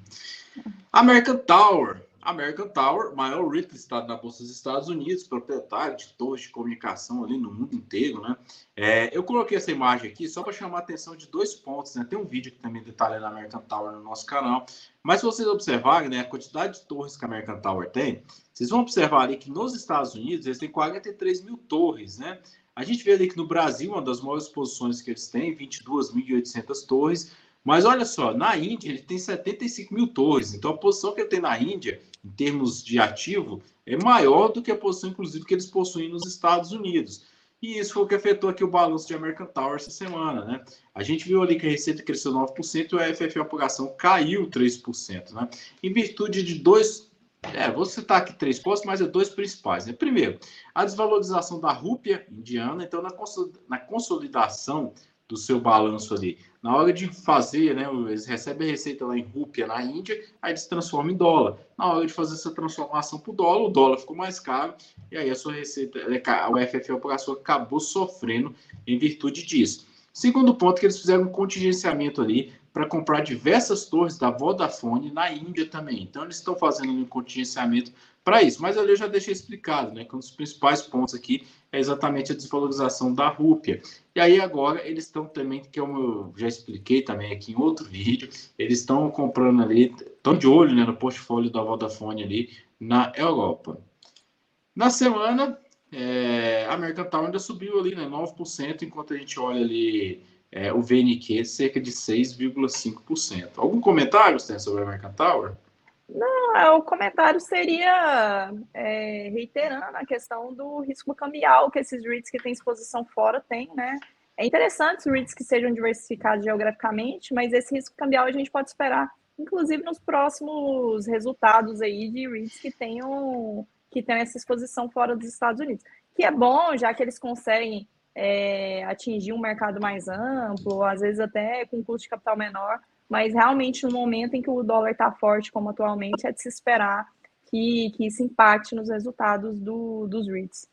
American Tower. American Tower, maior REIT listado na Bolsa dos Estados Unidos, proprietário de torres de comunicação ali no mundo inteiro, né? É, eu coloquei essa imagem aqui só para chamar a atenção de dois pontos, né? Tem um vídeo que também detalha na American Tower no nosso canal. Mas se vocês observarem, né, a quantidade de torres que a American Tower tem, vocês vão observar ali que nos Estados Unidos eles têm 43 mil torres, né? A gente vê ali que no Brasil, uma das maiores posições que eles têm, 22.800 torres, mas olha só, na Índia ele tem 75 mil torres. Então a posição que ele tem na Índia, em termos de ativo, é maior do que a posição, inclusive, que eles possuem nos Estados Unidos. E isso foi o que afetou aqui o balanço de American Tower essa semana, né? A gente viu ali que a receita cresceu 9% e a FFA apuração caiu 3%, né? Em virtude de dois. É, vou citar aqui três pontos, mas é dois principais. Né? Primeiro, a desvalorização da rúpia indiana. Então, na consolidação do seu balanço ali. Na hora de fazer, né, eles recebem a receita lá em rúpia na Índia, aí eles transformam em dólar. Na hora de fazer essa transformação para o dólar, o dólar ficou mais caro, e aí a sua receita, o FFA operação acabou sofrendo em virtude disso. Segundo ponto, que eles fizeram um contingenciamento ali para comprar diversas torres da Vodafone na Índia também. Então, eles estão fazendo um contingenciamento para isso. Mas ali eu já deixei explicado, né? Que um dos principais pontos aqui é exatamente a desvalorização da rúpia. E aí agora eles estão também, que eu já expliquei também aqui em outro vídeo, eles estão comprando ali, estão de olho né, no portfólio da Vodafone ali na Europa. Na semana, é, a American Tower ainda subiu ali, né, 9%, enquanto a gente olha ali é, o VNQ cerca de 6,5%. Algum comentário, Stan, sobre a American Tower? Não, é, o comentário seria é, reiterando a questão do risco cambial que esses REITs que têm exposição fora têm, né? É interessante os REITs que sejam diversificados geograficamente, mas esse risco cambial a gente pode esperar, inclusive nos próximos resultados aí de REITs que tenham, que tenham essa exposição fora dos Estados Unidos. Que é bom, já que eles conseguem é, atingir um mercado mais amplo, às vezes até com custo de capital menor, mas realmente no momento em que o dólar está forte, como atualmente, é de se esperar que, que isso impacte nos resultados do, dos REITs.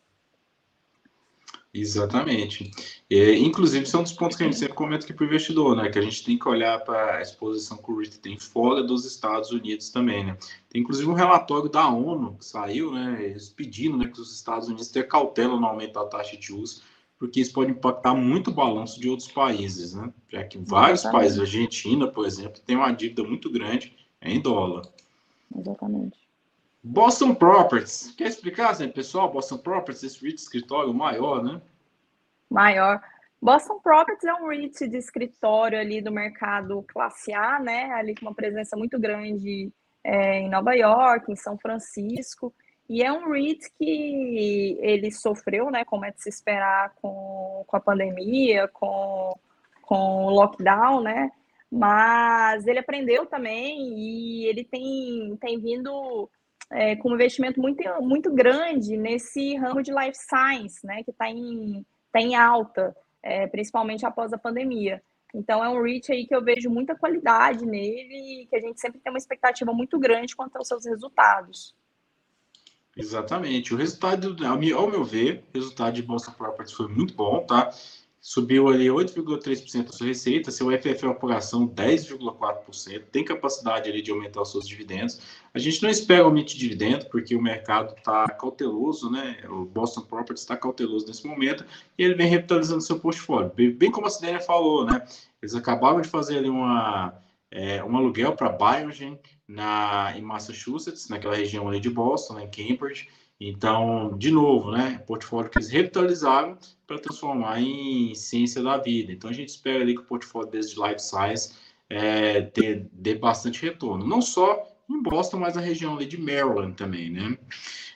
Exatamente. É, inclusive, são dos pontos que a gente sempre comenta aqui para o investidor, né? Que a gente tem que olhar para a exposição que o REIT tem fora dos Estados Unidos também, né? Tem inclusive um relatório da ONU que saiu, né? Eles pedindo né, que os Estados Unidos tenham cautela no aumento da taxa de uso porque isso pode impactar muito o balanço de outros países, né? Já que vários Exatamente. países, a Argentina, por exemplo, tem uma dívida muito grande em dólar. Exatamente. Boston Properties. Quer explicar, assim, pessoal? Boston Properties, esse REIT escritório maior, né? Maior. Boston Properties é um REIT de escritório ali do mercado classe A, né? Ali com uma presença muito grande é, em Nova York, em São Francisco. E é um REIT que ele sofreu, né, como é de se esperar com, com a pandemia, com, com o lockdown, né? Mas ele aprendeu também e ele tem, tem vindo é, com um investimento muito, muito grande nesse ramo de life science, né? Que está em, tá em alta, é, principalmente após a pandemia. Então é um REIT aí que eu vejo muita qualidade nele e que a gente sempre tem uma expectativa muito grande quanto aos seus resultados. Exatamente. O resultado, ao meu ver, o resultado de Boston Properties foi muito bom, tá? Subiu ali 8,3% da sua receita, seu FFO por ação 10,4%, tem capacidade ali de aumentar os seus dividendos. A gente não espera aumente de dividendo, porque o mercado está cauteloso, né? O Boston Properties está cauteloso nesse momento, e ele vem revitalizando seu portfólio. Bem como a Cidênia falou, né? Eles acabaram de fazer ali uma, é, um aluguel para Biogen na, em Massachusetts, naquela região ali de Boston, né, em Cambridge. Então, de novo, né, portfólio que eles revitalizaram para transformar em ciência da vida. Então, a gente espera ali que o portfólio desde de Life Science é, dê, dê bastante retorno. Não só em Boston, mas na região ali de Maryland também, né?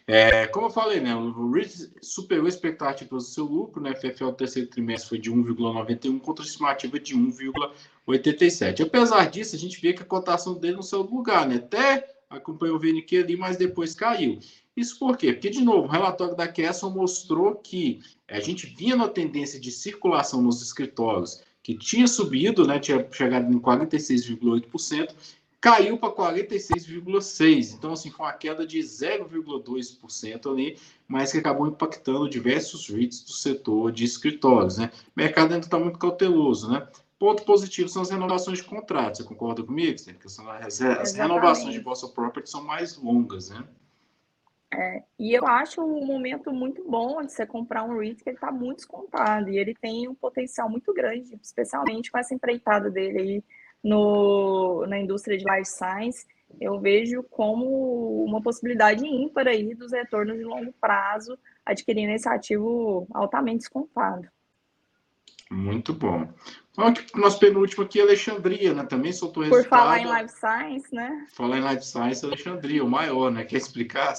É, como eu falei, né, o REIT superou a expectativa do seu lucro, né, FFO do terceiro trimestre foi de 1,91 contra a estimativa de 1,87. Apesar disso, a gente vê que a cotação dele no seu lugar, né, até acompanhou o VNQ ali, mas depois caiu. Isso por quê? Porque, de novo, o relatório da Kesson mostrou que a gente vinha na tendência de circulação nos escritórios que tinha subido, né, tinha chegado em 46,8%, caiu para 46,6%. Então, assim, foi uma queda de 0,2% ali, mas que acabou impactando diversos REITs do setor de escritórios. Né? O mercado ainda está muito cauteloso. Né? Ponto positivo são as renovações de contratos. Você concorda comigo? Porque são as, as renovações de Bolsa Property são mais longas. Né? É, e eu acho um momento muito bom de você comprar um REIT que ele está muito descontado e ele tem um potencial muito grande, especialmente com essa empreitada dele aí no, na indústria de life science, eu vejo como uma possibilidade ímpar aí dos retornos de longo prazo, adquirindo esse ativo altamente descontado. Muito bom. Vamos para o nosso penúltimo aqui, Alexandria, né? Também soltou resultado. Por falar em life science, né? Falar em life science, Alexandria, o maior, né? Quer explicar?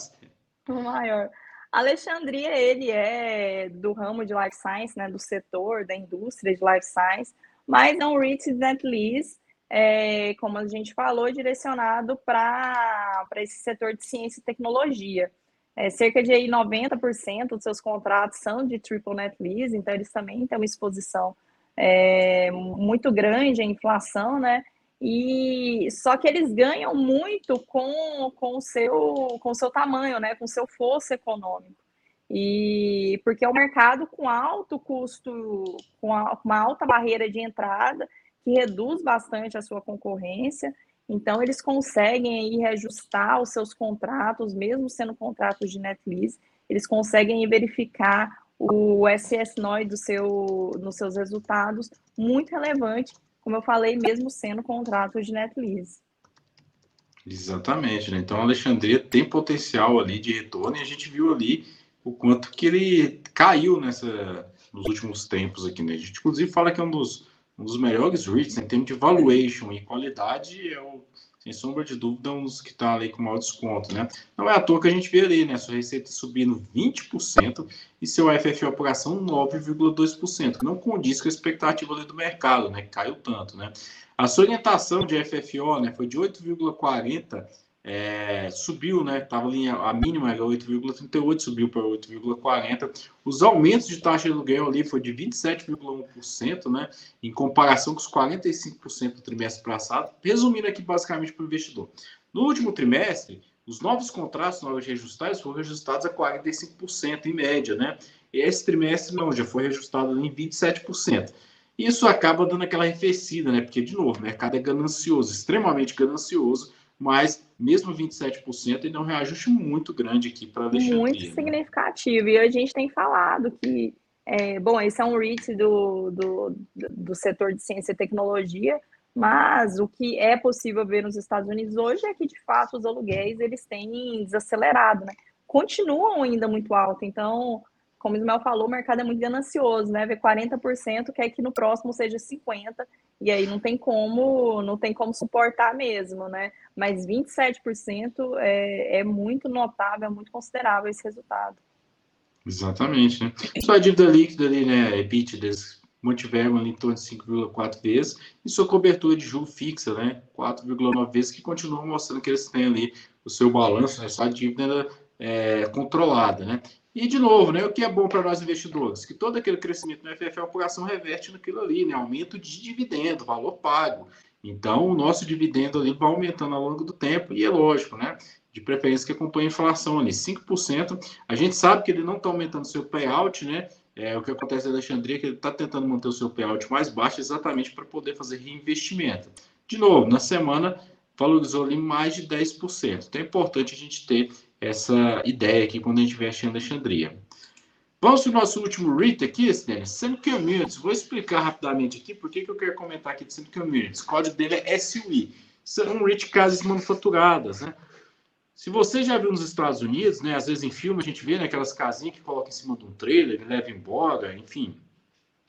O maior. Alexandria, ele é do ramo de life science, né? Do setor, da indústria de life science, mas é um REIT net lease é, como a gente falou, direcionado para esse setor de ciência e tecnologia. É, cerca de aí, 90% dos seus contratos são de triple net lease, então eles também têm uma exposição é, muito grande à inflação, né? E só que eles ganham muito com, com o seu com o seu tamanho, né? Com o seu fosso econômico. E porque é um mercado com alto custo, com, uma alta barreira de entrada, que reduz bastante a sua concorrência. Então, eles conseguem aí reajustar os seus contratos, mesmo sendo contratos de net lease, eles conseguem verificar o SS9 do seu, nos seus resultados, muito relevante, como eu falei, mesmo sendo contratos de net lease. Exatamente, né? Então, a Alexandria tem potencial ali de retorno e a gente viu ali o quanto que ele caiu nessa, nos últimos tempos aqui, né? A gente, inclusive, fala que é um dos um dos melhores REITs né, em termos de valuation e qualidade, é o, sem sombra de dúvida, um dos que está ali com maior desconto. Né? Não é à toa que a gente vê ali, né? Sua receita subindo 20% e seu FFO por ação 9,2%, que não condiz com a expectativa do mercado, né? Caiu tanto, né? A sua orientação de FFO né, foi de 8,40 é, subiu, né? Estava ali a mínima era 8,38, subiu para 8,40. Os aumentos de taxa de aluguel ali foi de 27,1%, né? Em comparação com os 45% do trimestre passado. Resumindo aqui basicamente para o investidor. No último trimestre, os novos contratos, novos reajustados, foram reajustados a 45% em média, né? E esse trimestre não, já foi reajustado em 27%. Isso acaba dando aquela arrefecida, né? Porque, de novo, o mercado é ganancioso, extremamente ganancioso mas mesmo 27% ainda é um reajuste muito grande aqui para Alexandria. Muito significativo. E a gente tem falado que, é, bom, esse é um REIT do, do, do setor de ciência e tecnologia, mas o que é possível ver nos Estados Unidos hoje é que, de fato, os aluguéis eles têm desacelerado, né? Continuam ainda muito alto, então, como o Ismael falou, o mercado é muito ganancioso, né? Ver 40% quer que no próximo seja 50%, e aí não tem como, não tem como suportar mesmo, né? Mas 27% é, é muito notável, é muito considerável esse resultado. Exatamente, né? Sua dívida líquida ali, né, EBITDAs, mantiveram ali em torno de 5,4 vezes, e sua cobertura de juros fixa, né, 4,9 vezes, que continua mostrando que eles têm ali o seu balanço, né, sua dívida é, controlada, né? E, de novo, né, o que é bom para nós investidores? Que todo aquele crescimento no FFL por ação reverte naquilo ali, né, aumento de dividendo, valor pago. Então, o nosso dividendo ali vai aumentando ao longo do tempo, e é lógico, né? De preferência que acompanhe a inflação ali, 5%. A gente sabe que ele não está aumentando seu payout, né? É, o que acontece na Alexandria é que ele está tentando manter o seu payout mais baixo exatamente para poder fazer reinvestimento. De novo, na semana valorizou ali mais de 10%. Então é importante a gente ter essa ideia aqui quando a gente investe em Alexandria. Vamos para o nosso último REIT aqui, Stanley, Sun Communities. Vou explicar rapidamente aqui por que eu quero comentar aqui de Sun Communities. O código dele é SUI. São REIT casas manufaturadas, né? Se você já viu nos Estados Unidos, né, às vezes em filme a gente vê né, aquelas casinhas que coloca em cima de um trailer, e leva embora, enfim.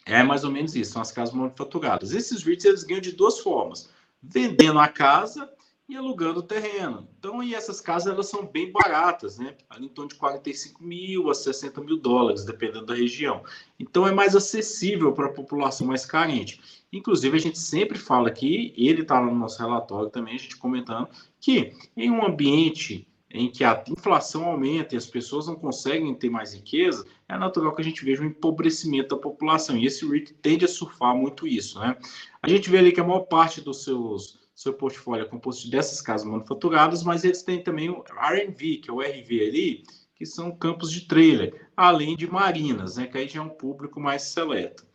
É mais ou menos isso, são as casas manufaturadas. Esses REITs eles ganham de duas formas: vendendo a casa e alugando o terreno. Então, e essas casas elas são bem baratas, né? Ali em torno de 45 mil a 60 mil dólares, dependendo da região. Então, é mais acessível para a população mais carente. Inclusive, a gente sempre fala aqui, ele está no nosso relatório também, a gente comentando, que em um ambiente em que a inflação aumenta e as pessoas não conseguem ter mais riqueza, é natural que a gente veja um empobrecimento da população. E esse REIT tende a surfar muito isso, né? A gente vê ali que a maior parte dos seus seu portfólio é composto dessas casas manufaturadas, mas eles têm também o R&V, que é o RV ali, que são campos de trailer, além de marinas, né, que aí já é um público mais seleto.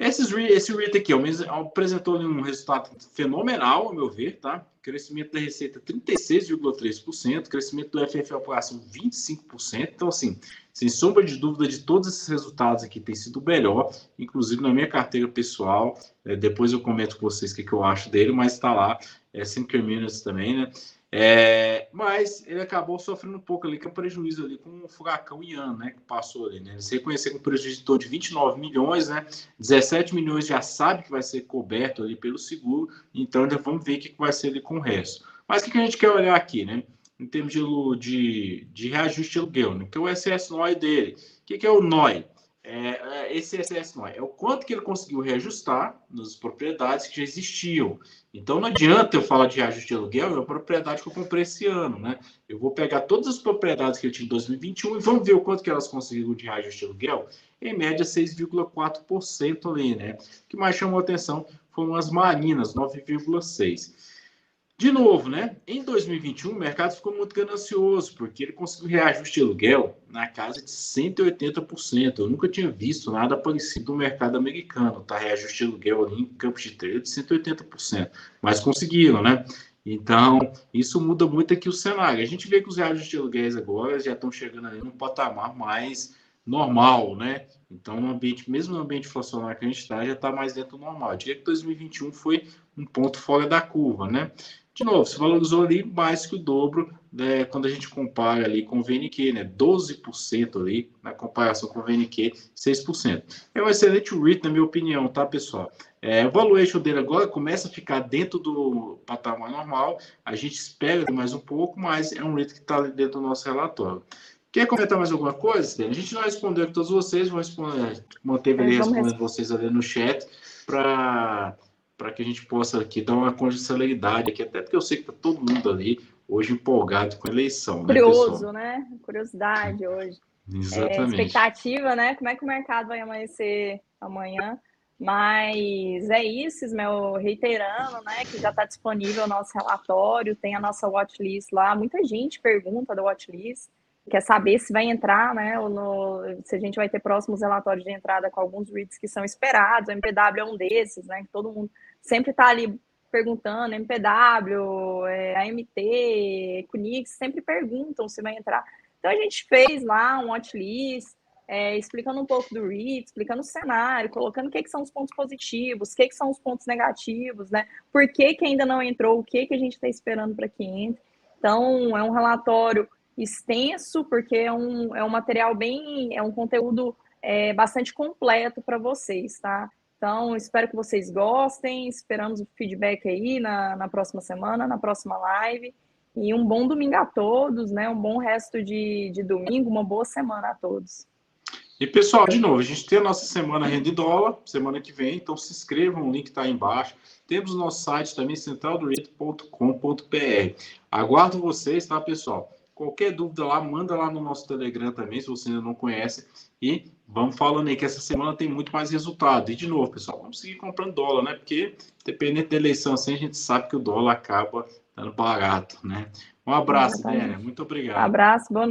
Esses, esse REIT aqui ó, apresentou um resultado fenomenal, ao meu ver, tá? Crescimento da receita 36,3%, crescimento do FFO por ação 25%. Então, assim, sem sombra de dúvida, de todos esses resultados aqui tem sido melhor, inclusive na minha carteira pessoal. É, depois eu comento com vocês o que, que eu acho dele, mas está lá, é Sinker Minutes também, né? É, mas ele acabou sofrendo um pouco ali, com é um prejuízo ali com o furacão Ian, né? Que passou ali, né? Eles reconheceram um prejuízo de 29 milhões, né? 17 milhões já sabe que vai ser coberto ali pelo seguro, então vamos ver o que vai ser ali com o resto. Mas o que a gente quer olhar aqui, né? Em termos de, de, de reajuste de aluguel, né? Que é o SS NOI dele. O que, que é o NOI? É, é, esse SS NOI é o quanto que ele conseguiu reajustar nas propriedades que já existiam. Então não adianta eu falar de reajuste de aluguel, é uma propriedade que eu comprei esse ano, né? Eu vou pegar todas as propriedades que eu tinha em 2021 e vamos ver o quanto que elas conseguiram de reajuste de aluguel. Em média, 6,4% ali, né? O que mais chamou atenção foram as marinas, 9,6%. De novo, né? Em 2021, o mercado ficou muito ganancioso, porque ele conseguiu reajuste de aluguel na casa de 180%. Eu nunca tinha visto nada parecido no mercado americano, tá? Reajuste de aluguel ali em campos de trade de 180%. Mas conseguiram, né? Então, isso muda muito aqui o cenário. A gente vê que os reajustes de aluguéis agora já estão chegando ali num patamar mais normal, né? Então, no ambiente, mesmo no ambiente inflacionário que a gente está, já está mais dentro do normal. Eu diria que 2021 foi um ponto fora da curva, né? De novo, se valorizou ali mais que o dobro né, quando a gente compara ali com o VNQ, né? 12% ali na comparação com o VNQ, 6%. É um excelente REIT, na minha opinião, tá, pessoal? É, o valuation dele agora começa a ficar dentro do patamar normal. A gente espera mais um pouco, mas é um REIT que está dentro do nosso relatório. Quer comentar mais alguma coisa, A gente não respondeu a todos vocês, vamos responder, manteve ali respondendo vocês ali no chat para para que a gente possa aqui dar uma celeridade aqui, até porque eu sei que está todo mundo ali hoje empolgado com a eleição. Né, Curioso, né? né? Curiosidade hoje. Exatamente. É, expectativa, né? Como é que o mercado vai amanhecer amanhã? Mas é isso, Ismael, reiterando, né, que já está disponível o nosso relatório, tem a nossa watchlist lá. Muita gente pergunta da watchlist, quer saber se vai entrar, né, no, se a gente vai ter próximos relatórios de entrada com alguns REITs que são esperados. O MPW é um desses, né, que todo mundo sempre está ali perguntando, MPW, é, AMT, Kunix, sempre perguntam se vai entrar. Então a gente fez lá um watchlist, é, explicando um pouco do REIT, explicando o cenário, colocando o que, que são os pontos positivos, o que, que são os pontos negativos, né? Por que, que ainda não entrou, o que, que a gente está esperando para que entre. Então, é um relatório extenso, porque é um, é um material bem, é um conteúdo é, bastante completo para vocês, tá? Então, espero que vocês gostem. Esperamos o feedback aí na, na próxima semana, na próxima live. E um bom domingo a todos, né? Um bom resto de, de domingo, uma boa semana a todos. E pessoal, de novo, a gente tem a nossa semana Rende Dólar, semana que vem, então se inscrevam, o link está aí embaixo. Temos o nosso site também, centraldoreito.com.br. Aguardo vocês, tá, pessoal? Qualquer dúvida lá, manda lá no nosso Telegram também, se você ainda não conhece. E vamos falando aí que essa semana tem muito mais resultado. E de novo, pessoal, vamos seguir comprando dólar, né? Porque dependendo da eleição assim, a gente sabe que o dólar acaba dando barato, né? Um abraço, Dênia. Muito obrigado. abraço, boa noite.